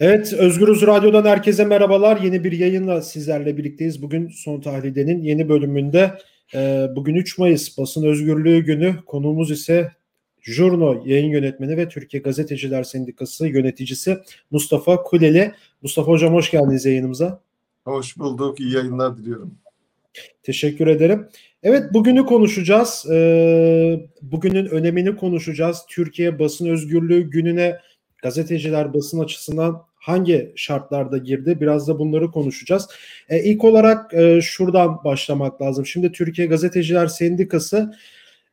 Evet, Özgürüz Radyo'dan herkese merhabalar. Yeni bir yayınla sizlerle birlikteyiz. Bugün Son Tahlide'nin yeni bölümünde e, bugün 3 Mayıs Basın Özgürlüğü Günü. Konuğumuz ise Jurno yayın yönetmeni ve Türkiye Gazeteciler Sendikası yöneticisi Mustafa Kuleli. Mustafa Hocam hoş geldiniz yayınımıza. Hoş bulduk, iyi yayınlar diliyorum. Teşekkür ederim. Evet bugünü konuşacağız. Ee, bugünün önemini konuşacağız. Türkiye Basın Özgürlüğü Günü'ne gazeteciler basın açısından hangi şartlarda girdi? Biraz da bunları konuşacağız. E, ilk olarak e, şuradan başlamak lazım. Şimdi Türkiye Gazeteciler Sendikası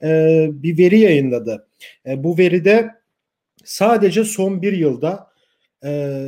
e, bir veri yayınladı. E, bu veride sadece son bir yılda e,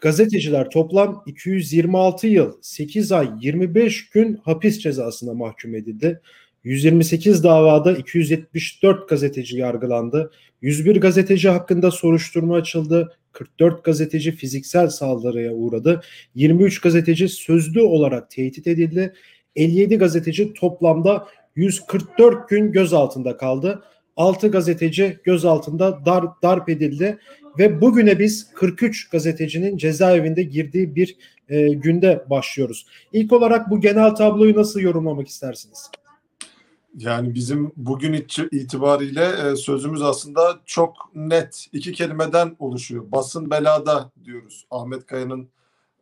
gazeteciler toplam 226 yıl, 8 ay, 25 gün hapis cezasına mahkum edildi. 128 davada 274 gazeteci yargılandı. 101 gazeteci hakkında soruşturma açıldı. 44 gazeteci fiziksel saldırıya uğradı. 23 gazeteci sözlü olarak tehdit edildi. 57 gazeteci toplamda 144 gün gözaltında kaldı. 6 gazeteci gözaltında dar, darp edildi ve bugüne biz 43 gazetecinin cezaevinde girdiği bir e, günde başlıyoruz. İlk olarak bu genel tabloyu nasıl yorumlamak istersiniz? Yani bizim bugün itibariyle e, sözümüz aslında çok net. iki kelimeden oluşuyor. Basın belada diyoruz. Ahmet Kaya'nın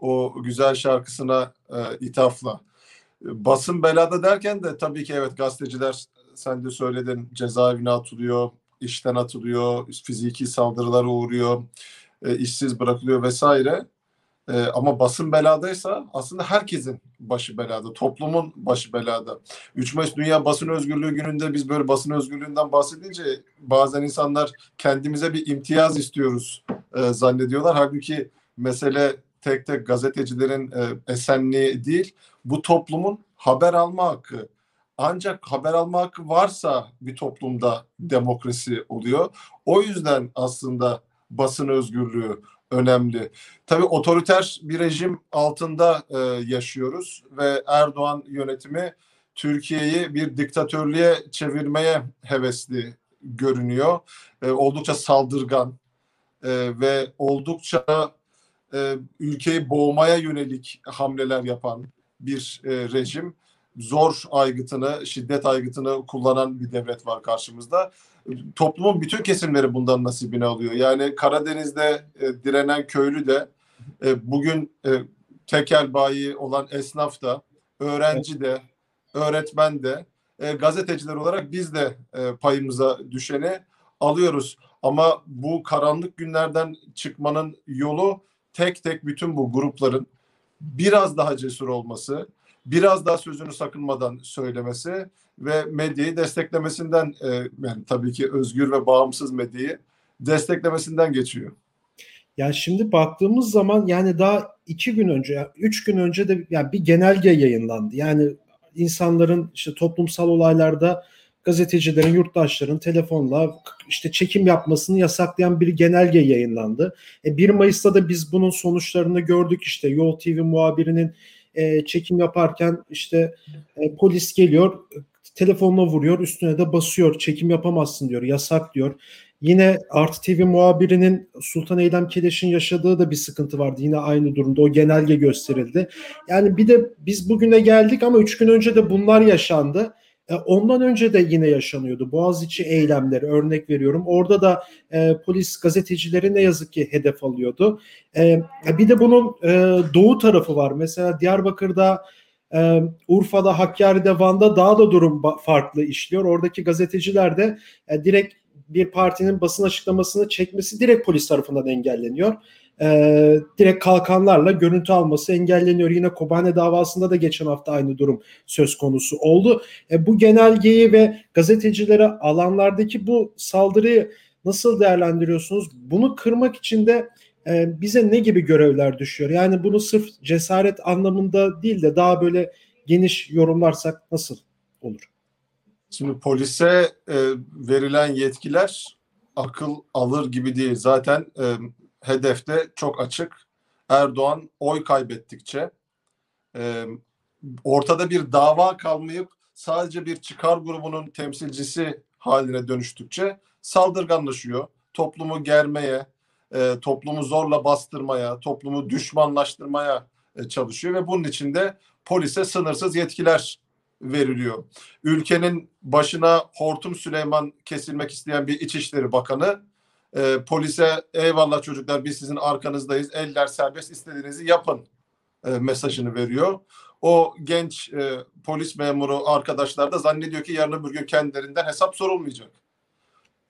o güzel şarkısına e, ithafla. Basın belada derken de tabii ki evet gazeteciler sen de söyledin cezaevine atılıyor, işten atılıyor, fiziki saldırılara uğruyor, e, işsiz bırakılıyor vesaire. E, ama basın beladaysa aslında herkesin başı belada, toplumun başı belada. 3 Mayıs Dünya Basın Özgürlüğü gününde biz böyle basın özgürlüğünden bahsedince bazen insanlar kendimize bir imtiyaz istiyoruz e, zannediyorlar. Halbuki mesele tek tek gazetecilerin e, esenliği değil, bu toplumun haber alma hakkı. Ancak haber alma hakkı varsa bir toplumda demokrasi oluyor. O yüzden aslında basın özgürlüğü önemli. Tabii otoriter bir rejim altında e, yaşıyoruz ve Erdoğan yönetimi Türkiye'yi bir diktatörlüğe çevirmeye hevesli görünüyor. E, oldukça saldırgan e, ve oldukça e, ülkeyi boğmaya yönelik hamleler yapan bir e, rejim. Zor aygıtını, şiddet aygıtını kullanan bir devlet var karşımızda toplumun bütün kesimleri bundan nasibini alıyor. Yani Karadeniz'de e, direnen köylü de e, bugün e, tekel bayi olan esnaf da, öğrenci de, öğretmen de, e, gazeteciler olarak biz de e, payımıza düşeni alıyoruz. Ama bu karanlık günlerden çıkmanın yolu tek tek bütün bu grupların biraz daha cesur olması, biraz daha sözünü sakınmadan söylemesi ve medyayı desteklemesinden e, yani tabii ki özgür ve bağımsız medyayı desteklemesinden geçiyor. Yani şimdi baktığımız zaman yani daha iki gün önce, üç gün önce de yani bir genelge yayınlandı. Yani insanların işte toplumsal olaylarda gazetecilerin, yurttaşların telefonla işte çekim yapmasını yasaklayan bir genelge yayınlandı. E 1 Mayıs'ta da biz bunun sonuçlarını gördük işte Yol TV muhabirinin e, çekim yaparken işte e, polis geliyor telefonuna vuruyor üstüne de basıyor çekim yapamazsın diyor yasak diyor. Yine Artı TV muhabirinin Sultan Eylem Keleş'in yaşadığı da bir sıkıntı vardı. Yine aynı durumda o genelge gösterildi. Yani bir de biz bugüne geldik ama üç gün önce de bunlar yaşandı. E, ondan önce de yine yaşanıyordu. Boğaziçi eylemleri örnek veriyorum. Orada da e, polis gazetecileri ne yazık ki hedef alıyordu. E, bir de bunun e, doğu tarafı var. Mesela Diyarbakır'da ee, Urfa'da, Hakkari'de, Van'da daha da durum farklı işliyor. Oradaki gazeteciler de e, direkt bir partinin basın açıklamasını çekmesi direkt polis tarafından engelleniyor. Ee, direkt kalkanlarla görüntü alması engelleniyor. Yine Kobane davasında da geçen hafta aynı durum söz konusu oldu. E, bu genelgeyi ve gazetecilere alanlardaki bu saldırıyı nasıl değerlendiriyorsunuz? Bunu kırmak için de e, bize ne gibi görevler düşüyor? Yani bunu sırf cesaret anlamında değil de daha böyle geniş yorumlarsak nasıl olur? Şimdi polise e, verilen yetkiler akıl alır gibi değil. Zaten e, hedefte çok açık. Erdoğan oy kaybettikçe e, ortada bir dava kalmayıp sadece bir çıkar grubunun temsilcisi haline dönüştükçe saldırganlaşıyor. Toplumu germeye, e, toplumu zorla bastırmaya, toplumu düşmanlaştırmaya e, çalışıyor ve bunun için de polise sınırsız yetkiler veriliyor. Ülkenin başına Hortum Süleyman kesilmek isteyen bir İçişleri Bakanı e, polise eyvallah çocuklar biz sizin arkanızdayız eller serbest istediğinizi yapın e, mesajını veriyor. O genç e, polis memuru arkadaşlar da zannediyor ki yarın öbür gün kendilerinden hesap sorulmayacak.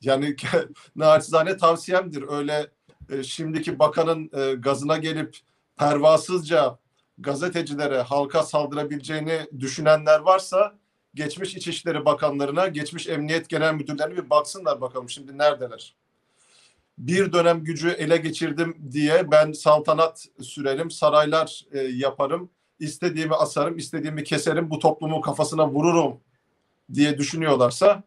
Yani naçizane tavsiyemdir. Öyle e, şimdiki bakanın e, gazına gelip pervasızca gazetecilere, halka saldırabileceğini düşünenler varsa geçmiş İçişleri Bakanlarına, geçmiş Emniyet Genel Müdürlerine bir baksınlar bakalım şimdi neredeler. Bir dönem gücü ele geçirdim diye ben saltanat sürerim, saraylar e, yaparım, istediğimi asarım, istediğimi keserim, bu toplumun kafasına vururum diye düşünüyorlarsa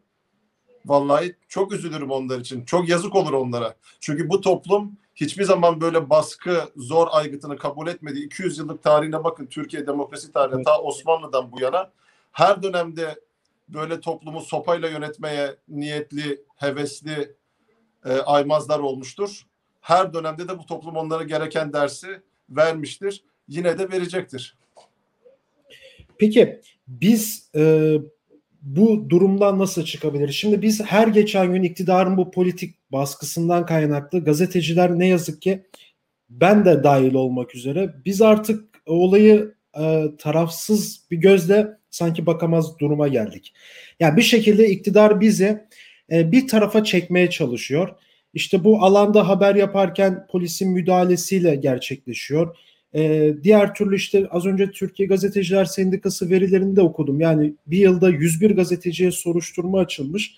vallahi çok üzülürüm onlar için. Çok yazık olur onlara. Çünkü bu toplum hiçbir zaman böyle baskı, zor aygıtını kabul etmedi. 200 yıllık tarihine bakın Türkiye demokrasi tarihine evet. ta Osmanlı'dan bu yana her dönemde böyle toplumu sopayla yönetmeye niyetli, hevesli e, aymazlar olmuştur. Her dönemde de bu toplum onlara gereken dersi vermiştir. Yine de verecektir. Peki biz e, bu durumdan nasıl çıkabilir? Şimdi biz her geçen gün iktidarın bu politik baskısından kaynaklı gazeteciler ne yazık ki ben de dahil olmak üzere biz artık olayı e, tarafsız bir gözle sanki bakamaz duruma geldik. Yani bir şekilde iktidar bizi e, bir tarafa çekmeye çalışıyor. İşte bu alanda haber yaparken polisin müdahalesiyle gerçekleşiyor. Ee, diğer türlü işte az önce Türkiye Gazeteciler Sendikası verilerini de okudum. Yani bir yılda 101 gazeteciye soruşturma açılmış.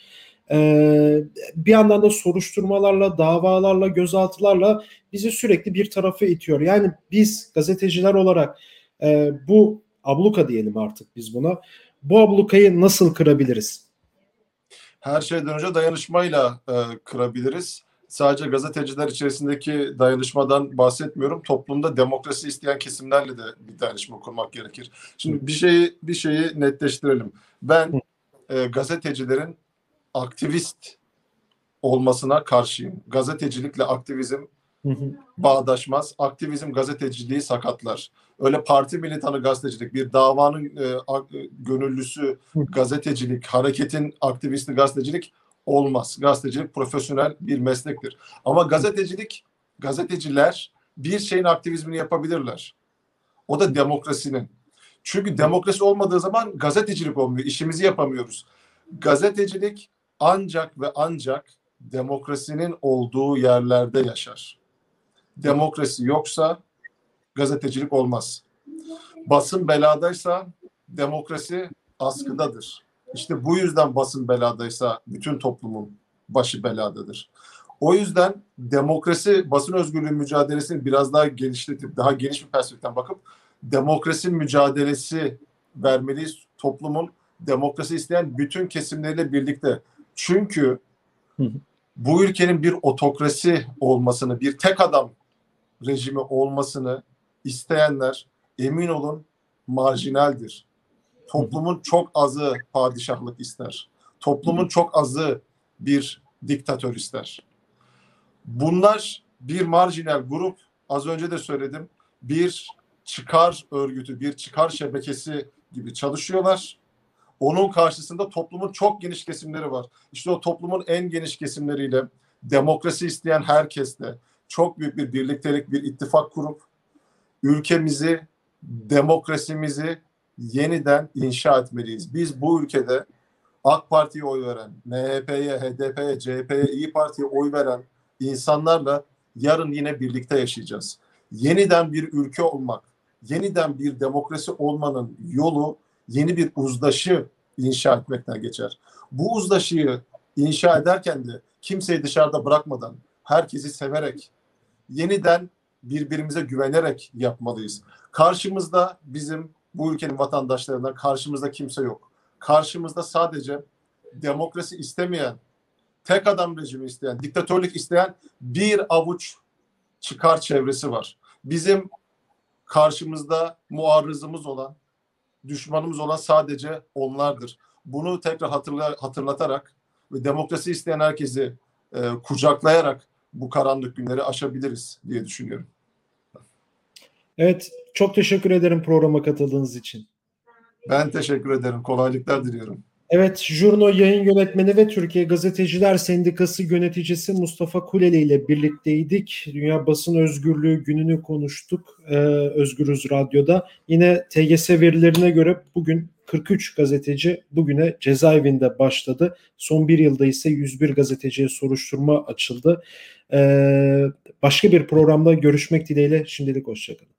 Ee, bir yandan da soruşturmalarla, davalarla, gözaltılarla bizi sürekli bir tarafa itiyor. Yani biz gazeteciler olarak e, bu abluka diyelim artık biz buna. Bu ablukayı nasıl kırabiliriz? Her şeyden önce dayanışmayla e, kırabiliriz sadece gazeteciler içerisindeki dayanışmadan bahsetmiyorum. Toplumda demokrasi isteyen kesimlerle de bir dayanışma kurmak gerekir. Şimdi bir şeyi bir şeyi netleştirelim. Ben e, gazetecilerin aktivist olmasına karşıyım. Gazetecilikle aktivizm bağdaşmaz. Aktivizm gazeteciliği sakatlar. Öyle parti militanı gazetecilik, bir davanın e, a, gönüllüsü gazetecilik, hareketin aktivisti gazetecilik olmaz. Gazetecilik profesyonel bir meslektir. Ama gazetecilik, gazeteciler bir şeyin aktivizmini yapabilirler. O da demokrasinin. Çünkü demokrasi olmadığı zaman gazetecilik olmuyor. İşimizi yapamıyoruz. Gazetecilik ancak ve ancak demokrasinin olduğu yerlerde yaşar. Demokrasi yoksa gazetecilik olmaz. Basın beladaysa demokrasi askıdadır. İşte bu yüzden basın beladaysa bütün toplumun başı beladadır. O yüzden demokrasi basın özgürlüğü mücadelesini biraz daha genişletip daha geniş bir perspektiften bakıp demokrasi mücadelesi vermeliyiz toplumun demokrasi isteyen bütün kesimleriyle birlikte. Çünkü bu ülkenin bir otokrasi olmasını, bir tek adam rejimi olmasını isteyenler emin olun marjinaldir. Toplumun çok azı padişahlık ister. Toplumun çok azı bir diktatör ister. Bunlar bir marjinal grup. Az önce de söyledim. Bir çıkar örgütü, bir çıkar şebekesi gibi çalışıyorlar. Onun karşısında toplumun çok geniş kesimleri var. İşte o toplumun en geniş kesimleriyle demokrasi isteyen herkesle çok büyük bir birliktelik, bir ittifak kurup ülkemizi, demokrasimizi yeniden inşa etmeliyiz. Biz bu ülkede AK Parti'ye oy veren, MHP'ye, HDP'ye, CHP'ye, İyi Parti'ye oy veren insanlarla yarın yine birlikte yaşayacağız. Yeniden bir ülke olmak, yeniden bir demokrasi olmanın yolu yeni bir uzlaşı inşa etmekten geçer. Bu uzlaşıyı inşa ederken de kimseyi dışarıda bırakmadan, herkesi severek, yeniden birbirimize güvenerek yapmalıyız. Karşımızda bizim bu ülkenin vatandaşlarından karşımızda kimse yok. Karşımızda sadece demokrasi istemeyen, tek adam rejimi isteyen, diktatörlük isteyen bir avuç çıkar çevresi var. Bizim karşımızda muarrızımız olan, düşmanımız olan sadece onlardır. Bunu tekrar hatırla, hatırlatarak ve demokrasi isteyen herkesi e, kucaklayarak bu karanlık günleri aşabiliriz diye düşünüyorum. Evet, çok teşekkür ederim programa katıldığınız için. Ben teşekkür ederim. Kolaylıklar diliyorum. Evet, Jurno yayın yönetmeni ve Türkiye Gazeteciler Sendikası yöneticisi Mustafa Kuleli ile birlikteydik. Dünya Basın Özgürlüğü gününü konuştuk ee, Özgürüz Radyo'da. Yine TGS verilerine göre bugün 43 gazeteci bugüne cezaevinde başladı. Son bir yılda ise 101 gazeteciye soruşturma açıldı. Ee, başka bir programda görüşmek dileğiyle şimdilik hoşçakalın.